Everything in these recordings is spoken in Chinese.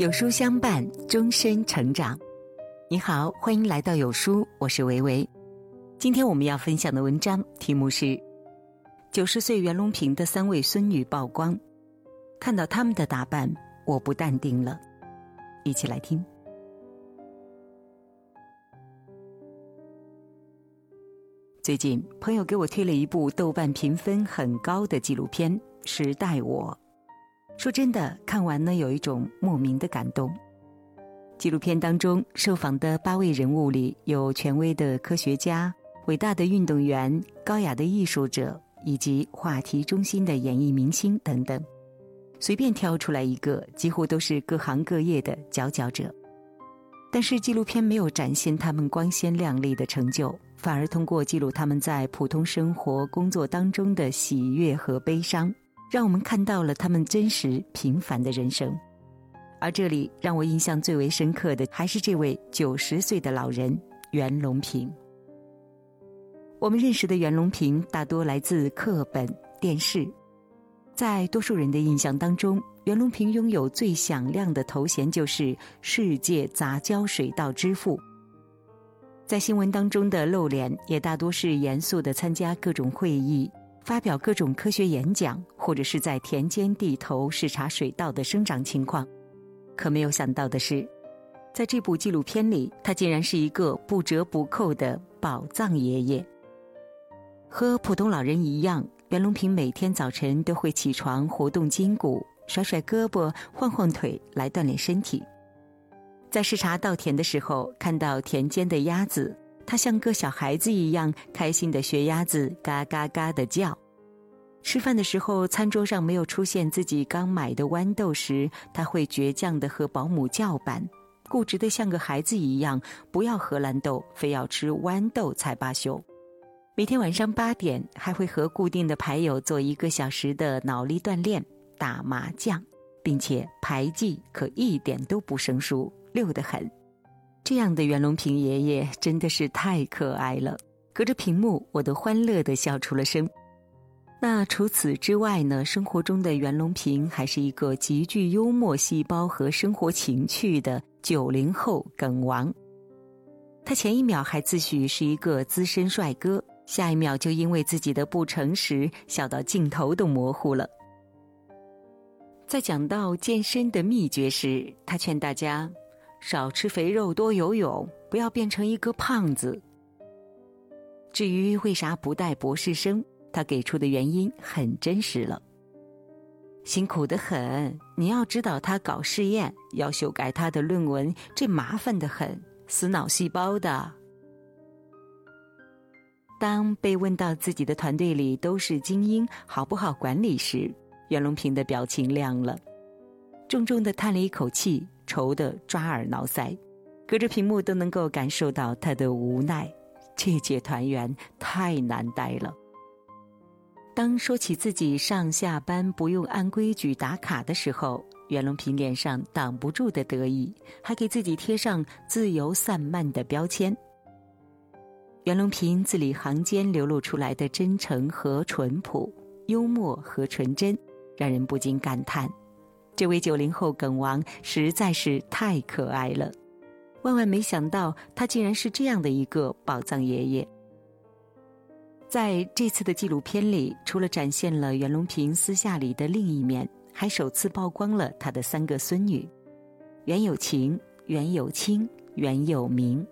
有书相伴，终身成长。你好，欢迎来到有书，我是维维。今天我们要分享的文章题目是《九十岁袁隆平的三位孙女曝光》，看到他们的打扮，我不淡定了。一起来听。最近，朋友给我推了一部豆瓣评分很高的纪录片《时代我》。说真的，看完呢有一种莫名的感动。纪录片当中受访的八位人物里，有权威的科学家、伟大的运动员、高雅的艺术者，以及话题中心的演艺明星等等。随便挑出来一个，几乎都是各行各业的佼佼者。但是纪录片没有展现他们光鲜亮丽的成就，反而通过记录他们在普通生活、工作当中的喜悦和悲伤。让我们看到了他们真实平凡的人生，而这里让我印象最为深刻的还是这位九十岁的老人袁隆平。我们认识的袁隆平大多来自课本、电视，在多数人的印象当中，袁隆平拥有最响亮的头衔就是“世界杂交水稻之父”。在新闻当中的露脸也大多是严肃的参加各种会议。发表各种科学演讲，或者是在田间地头视察水稻的生长情况。可没有想到的是，在这部纪录片里，他竟然是一个不折不扣的宝藏爷爷。和普通老人一样，袁隆平每天早晨都会起床活动筋骨，甩甩胳膊，晃晃腿来锻炼身体。在视察稻田的时候，看到田间的鸭子。他像个小孩子一样开心的学鸭子嘎嘎嘎的叫。吃饭的时候，餐桌上没有出现自己刚买的豌豆时，他会倔强的和保姆叫板，固执的像个孩子一样，不要荷兰豆，非要吃豌豆才罢休。每天晚上八点，还会和固定的牌友做一个小时的脑力锻炼，打麻将，并且牌技可一点都不生疏，溜得很。这样的袁隆平爷爷真的是太可爱了，隔着屏幕我都欢乐的笑出了声。那除此之外呢？生活中的袁隆平还是一个极具幽默细胞和生活情趣的九零后梗王。他前一秒还自诩是一个资深帅哥，下一秒就因为自己的不诚实笑到镜头都模糊了。在讲到健身的秘诀时，他劝大家。少吃肥肉，多游泳，不要变成一个胖子。至于为啥不带博士生，他给出的原因很真实了。辛苦的很，你要指导他搞试验，要修改他的论文，这麻烦的很，死脑细胞的。当被问到自己的团队里都是精英，好不好管理时，袁隆平的表情亮了，重重的叹了一口气。愁得抓耳挠腮，隔着屏幕都能够感受到他的无奈。这届团员太难待了。当说起自己上下班不用按规矩打卡的时候，袁隆平脸上挡不住的得意，还给自己贴上自由散漫的标签。袁隆平字里行间流露出来的真诚和淳朴，幽默和纯真，让人不禁感叹。这位九零后梗王实在是太可爱了，万万没想到他竟然是这样的一个宝藏爷爷。在这次的纪录片里，除了展现了袁隆平私下里的另一面，还首次曝光了他的三个孙女：袁有情、袁有清、袁有明。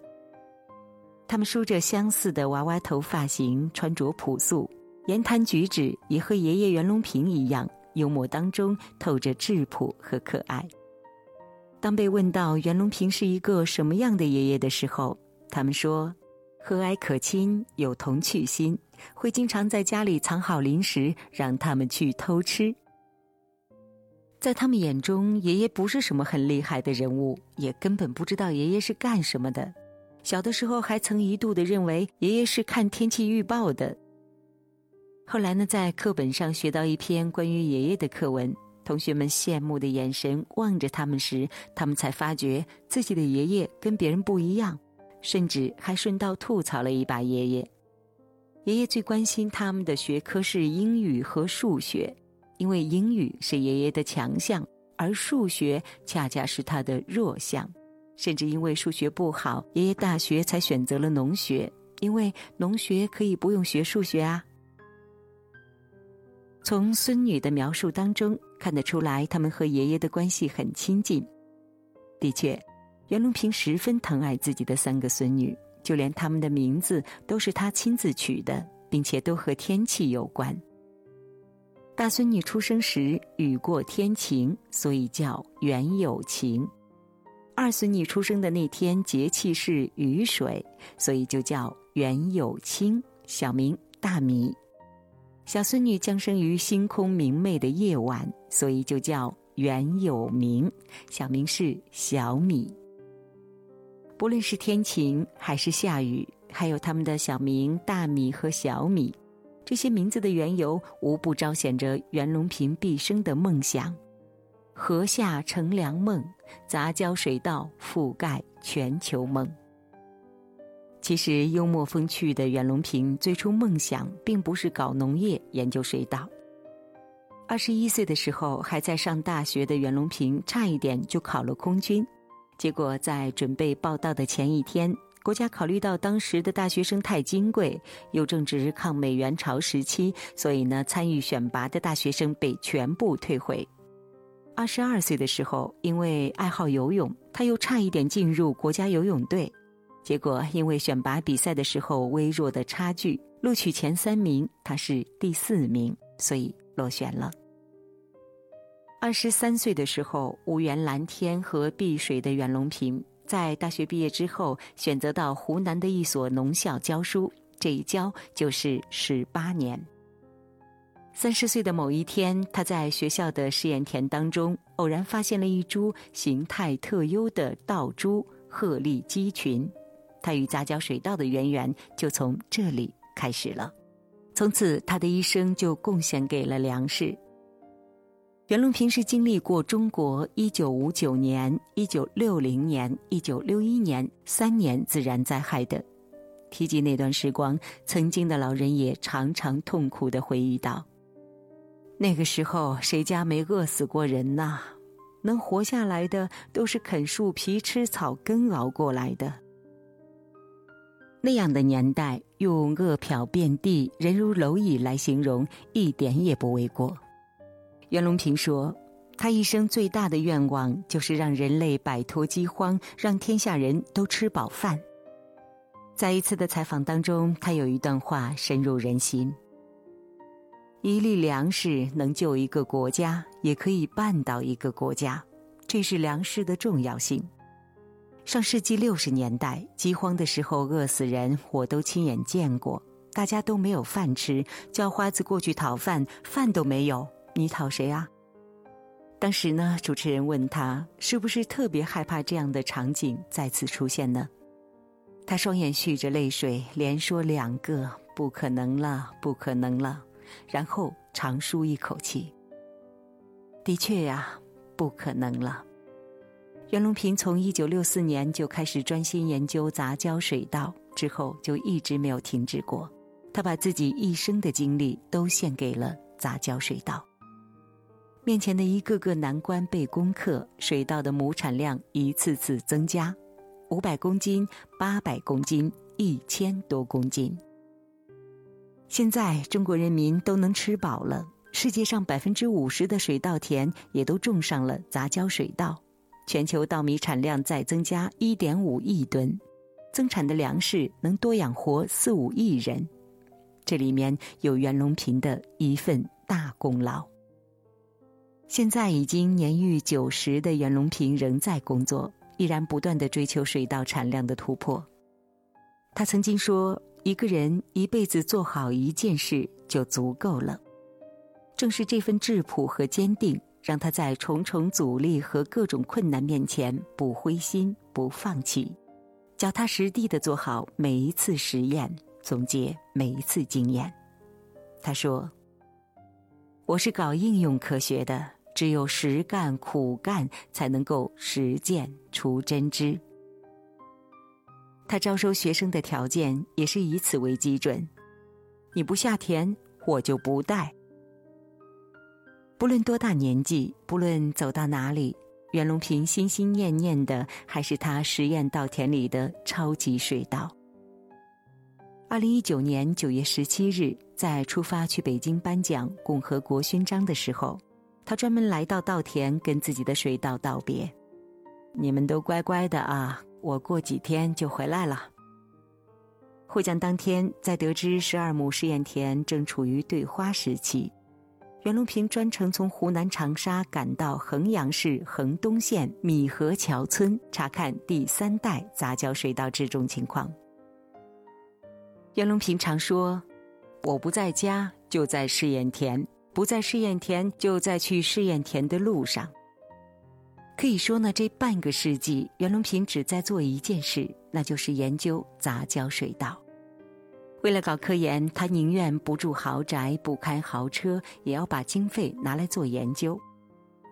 他们梳着相似的娃娃头发型，穿着朴素，言谈举止也和爷爷袁隆平一样。幽默当中透着质朴和可爱。当被问到袁隆平是一个什么样的爷爷的时候，他们说：和蔼可亲，有童趣心，会经常在家里藏好零食，让他们去偷吃。在他们眼中，爷爷不是什么很厉害的人物，也根本不知道爷爷是干什么的。小的时候还曾一度的认为爷爷是看天气预报的。后来呢，在课本上学到一篇关于爷爷的课文，同学们羡慕的眼神望着他们时，他们才发觉自己的爷爷跟别人不一样，甚至还顺道吐槽了一把爷爷。爷爷最关心他们的学科是英语和数学，因为英语是爷爷的强项，而数学恰恰是他的弱项。甚至因为数学不好，爷爷大学才选择了农学，因为农学可以不用学数学啊。从孙女的描述当中看得出来，他们和爷爷的关系很亲近。的确，袁隆平十分疼爱自己的三个孙女，就连他们的名字都是他亲自取的，并且都和天气有关。大孙女出生时雨过天晴，所以叫袁有晴。二孙女出生的那天节气是雨水，所以就叫袁有清，小名大米。小孙女降生于星空明媚的夜晚，所以就叫袁有明，小名是小米。不论是天晴还是下雨，还有他们的小名大米和小米，这些名字的缘由，无不彰显着袁隆平毕生的梦想。河下乘凉梦，杂交水稻覆盖全球梦。其实幽默风趣的袁隆平最初梦想并不是搞农业、研究水稻。二十一岁的时候，还在上大学的袁隆平差一点就考了空军，结果在准备报到的前一天，国家考虑到当时的大学生太金贵，又正值抗美援朝时期，所以呢，参与选拔的大学生被全部退回。二十二岁的时候，因为爱好游泳，他又差一点进入国家游泳队，结果因为选拔比赛的时候微弱的差距，录取前三名他是第四名，所以落选了。二十三岁的时候，无缘蓝天和碧水的袁隆平，在大学毕业之后，选择到湖南的一所农校教书，这一教就是十八年。三十岁的某一天，他在学校的试验田当中偶然发现了一株形态特优的稻株鹤立鸡群，他与杂交水稻的渊源就从这里开始了。从此，他的一生就贡献给了粮食。袁隆平是经历过中国一九五九年、一九六零年、一九六一年三年自然灾害的。提及那段时光，曾经的老人也常常痛苦的回忆道。那个时候，谁家没饿死过人呐？能活下来的都是啃树皮、吃草根熬过来的。那样的年代，用“饿殍遍地，人如蝼蚁”来形容，一点也不为过。袁隆平说：“他一生最大的愿望，就是让人类摆脱饥荒，让天下人都吃饱饭。”在一次的采访当中，他有一段话深入人心。一粒粮食能救一个国家，也可以绊倒一个国家，这是粮食的重要性。上世纪六十年代饥荒的时候，饿死人我都亲眼见过，大家都没有饭吃，叫花子过去讨饭，饭都没有，你讨谁啊？当时呢，主持人问他是不是特别害怕这样的场景再次出现呢？他双眼蓄着泪水，连说两个不可能了，不可能了。然后长舒一口气。的确呀，不可能了。袁隆平从一九六四年就开始专心研究杂交水稻，之后就一直没有停止过。他把自己一生的精力都献给了杂交水稻。面前的一个个难关被攻克，水稻的亩产量一次次增加，五百公斤、八百公斤、一千多公斤。现在中国人民都能吃饱了，世界上百分之五十的水稻田也都种上了杂交水稻，全球稻米产量再增加一点五亿吨，增产的粮食能多养活四五亿人，这里面有袁隆平的一份大功劳。现在已经年逾九十的袁隆平仍在工作，依然不断的追求水稻产量的突破。他曾经说。一个人一辈子做好一件事就足够了。正是这份质朴和坚定，让他在重重阻力和各种困难面前不灰心、不放弃，脚踏实地的做好每一次实验，总结每一次经验。他说：“我是搞应用科学的，只有实干苦干，才能够实践出真知。”他招收学生的条件也是以此为基准，你不下田，我就不带。不论多大年纪，不论走到哪里，袁隆平心心念念的还是他实验稻田里的超级水稻。二零一九年九月十七日，在出发去北京颁奖共和国勋章的时候，他专门来到稻田跟自己的水稻道别：“你们都乖乖的啊，我过几天就回来了。”获奖当天，在得知十二亩试验田正处于对花时期。袁隆平专程从湖南长沙赶到衡阳市衡东县米河桥村查看第三代杂交水稻植种情况。袁隆平常说：“我不在家，就在试验田；不在试验田，就在去试验田的路上。”可以说呢，这半个世纪，袁隆平只在做一件事，那就是研究杂交水稻。为了搞科研，他宁愿不住豪宅、不开豪车，也要把经费拿来做研究。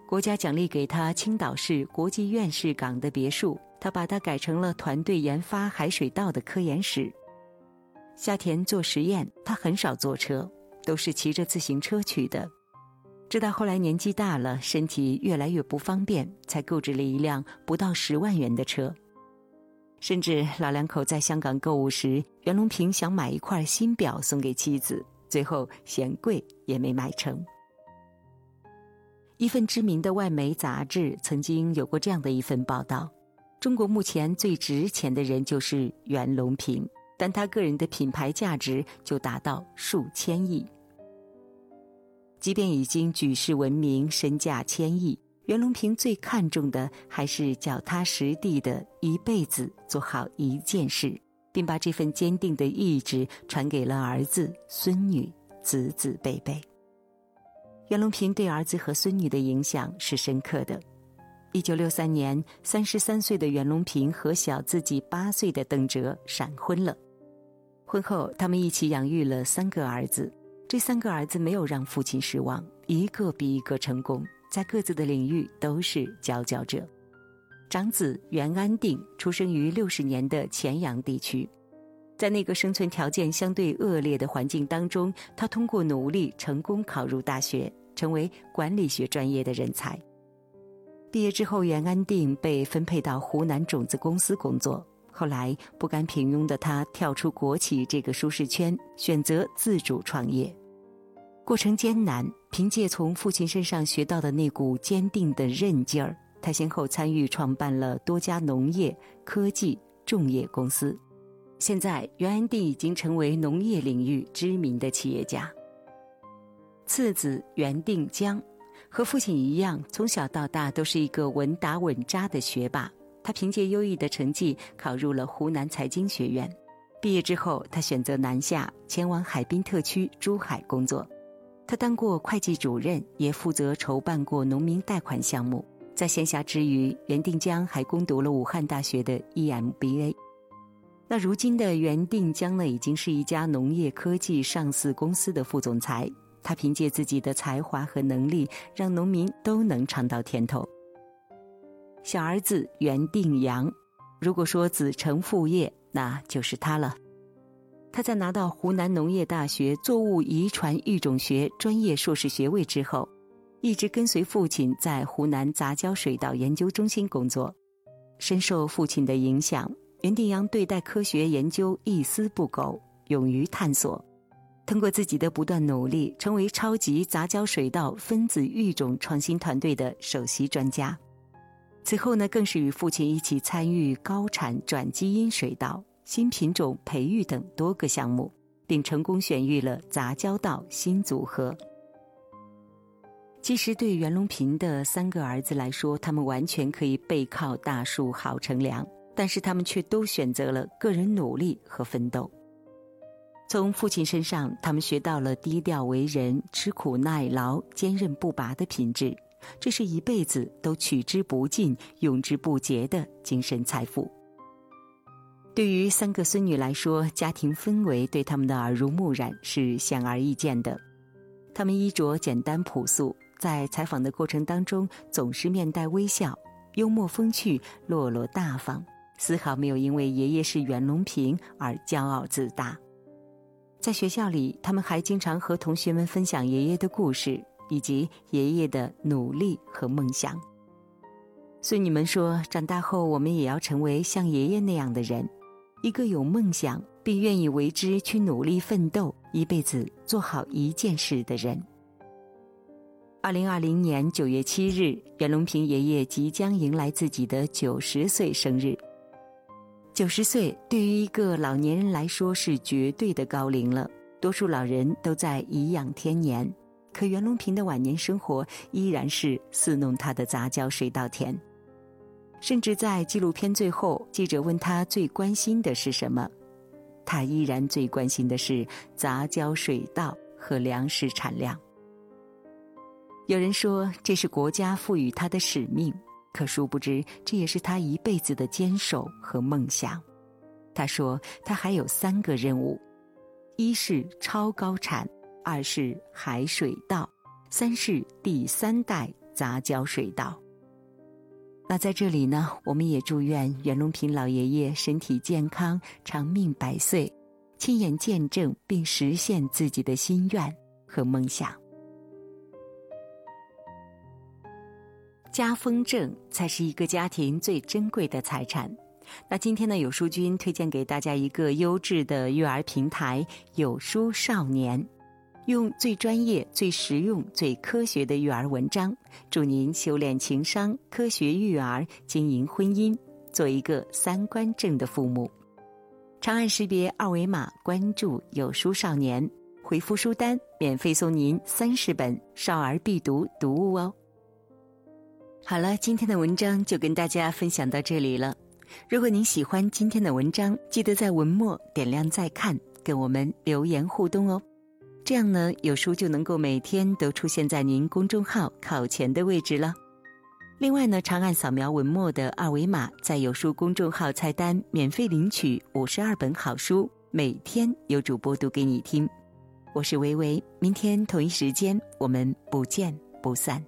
国家奖励给他青岛市国际院士港的别墅，他把它改成了团队研发海水稻的科研室。夏田做实验，他很少坐车，都是骑着自行车去的。直到后来年纪大了，身体越来越不方便，才购置了一辆不到十万元的车。甚至老两口在香港购物时，袁隆平想买一块新表送给妻子，最后嫌贵也没买成。一份知名的外媒杂志曾经有过这样的一份报道：中国目前最值钱的人就是袁隆平，但他个人的品牌价值就达到数千亿。即便已经举世闻名，身价千亿。袁隆平最看重的还是脚踏实地的一辈子做好一件事，并把这份坚定的意志传给了儿子、孙女、子子辈辈。袁隆平对儿子和孙女的影响是深刻的。一九六三年，三十三岁的袁隆平和小自己八岁的邓哲闪婚了。婚后，他们一起养育了三个儿子。这三个儿子没有让父亲失望，一个比一个成功。在各自的领域都是佼佼者。长子袁安定出生于六十年的乾阳地区，在那个生存条件相对恶劣的环境当中，他通过努力成功考入大学，成为管理学专业的人才。毕业之后，袁安定被分配到湖南种子公司工作。后来不甘平庸的他跳出国企这个舒适圈，选择自主创业。过程艰难，凭借从父亲身上学到的那股坚定的韧劲儿，他先后参与创办了多家农业、科技、重业公司。现在，袁安定已经成为农业领域知名的企业家。次子袁定江，和父亲一样，从小到大都是一个稳打稳扎的学霸。他凭借优异的成绩考入了湖南财经学院。毕业之后，他选择南下，前往海滨特区珠海工作。他当过会计主任，也负责筹办过农民贷款项目。在闲暇之余，袁定江还攻读了武汉大学的 EMBA。那如今的袁定江呢，已经是一家农业科技上市公司的副总裁。他凭借自己的才华和能力，让农民都能尝到甜头。小儿子袁定阳，如果说子承父业，那就是他了。他在拿到湖南农业大学作物遗传育种学专业硕士学位之后，一直跟随父亲在湖南杂交水稻研究中心工作。深受父亲的影响，袁定阳对待科学研究一丝不苟，勇于探索。通过自己的不断努力，成为超级杂交水稻分子育种创新团队的首席专家。此后呢，更是与父亲一起参与高产转基因水稻。新品种培育等多个项目，并成功选育了杂交稻新组合。其实，对袁隆平的三个儿子来说，他们完全可以背靠大树好乘凉，但是他们却都选择了个人努力和奋斗。从父亲身上，他们学到了低调为人、吃苦耐劳、坚韧不拔的品质，这是一辈子都取之不尽、用之不竭的精神财富。对于三个孙女来说，家庭氛围对他们的耳濡目染是显而易见的。他们衣着简单朴素，在采访的过程当中总是面带微笑，幽默风趣，落落大方，丝毫没有因为爷爷是袁隆平而骄傲自大。在学校里，他们还经常和同学们分享爷爷的故事，以及爷爷的努力和梦想。孙女们说，长大后我们也要成为像爷爷那样的人，一个有梦想并愿意为之去努力奋斗，一辈子做好一件事的人。二零二零年九月七日，袁隆平爷爷即将迎来自己的九十岁生日。九十岁对于一个老年人来说是绝对的高龄了，多数老人都在颐养天年，可袁隆平的晚年生活依然是似弄他的杂交水稻田。甚至在纪录片最后，记者问他最关心的是什么，他依然最关心的是杂交水稻和粮食产量。有人说这是国家赋予他的使命，可殊不知这也是他一辈子的坚守和梦想。他说他还有三个任务：一是超高产，二是海水稻，三是第三代杂交水稻。那在这里呢，我们也祝愿袁隆平老爷爷身体健康、长命百岁，亲眼见证并实现自己的心愿和梦想。家风正才是一个家庭最珍贵的财产。那今天呢，有书君推荐给大家一个优质的育儿平台——有书少年，用最专业、最实用、最科学的育儿文章，助您修炼情商、科学育儿、经营婚姻，做一个三观正的父母。长按识别二维码关注有书少年，回复书单，免费送您三十本少儿必读读物哦。好了，今天的文章就跟大家分享到这里了。如果您喜欢今天的文章，记得在文末点亮再看，跟我们留言互动哦。这样呢，有书就能够每天都出现在您公众号靠前的位置了。另外呢，长按扫描文末的二维码，在有书公众号菜单免费领取五十二本好书，每天有主播读给你听。我是维维，明天同一时间我们不见不散。